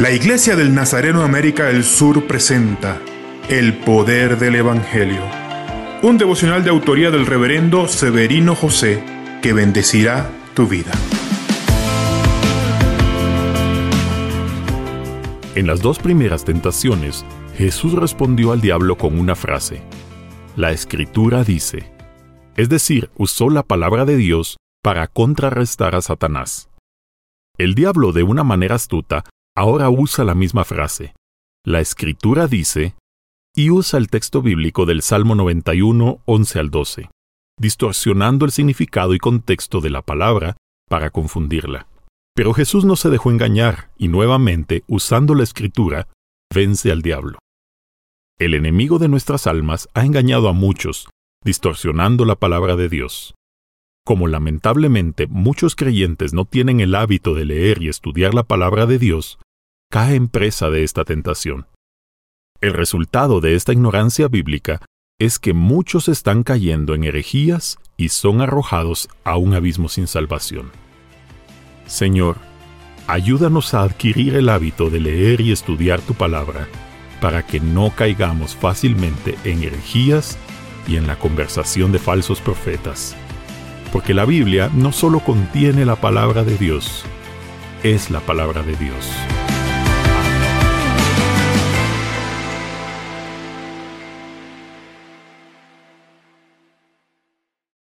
La Iglesia del Nazareno América del Sur presenta El Poder del Evangelio, un devocional de autoría del reverendo Severino José que bendecirá tu vida. En las dos primeras tentaciones, Jesús respondió al diablo con una frase. La escritura dice, es decir, usó la palabra de Dios para contrarrestar a Satanás. El diablo, de una manera astuta, ahora usa la misma frase. La escritura dice, y usa el texto bíblico del Salmo 91, 11 al 12, distorsionando el significado y contexto de la palabra para confundirla. Pero Jesús no se dejó engañar y nuevamente, usando la escritura, vence al diablo. El enemigo de nuestras almas ha engañado a muchos, distorsionando la palabra de Dios. Como lamentablemente muchos creyentes no tienen el hábito de leer y estudiar la palabra de Dios, caen presa de esta tentación. El resultado de esta ignorancia bíblica es que muchos están cayendo en herejías y son arrojados a un abismo sin salvación. Señor, ayúdanos a adquirir el hábito de leer y estudiar tu palabra para que no caigamos fácilmente en herejías y en la conversación de falsos profetas. Porque la Biblia no solo contiene la palabra de Dios, es la palabra de Dios.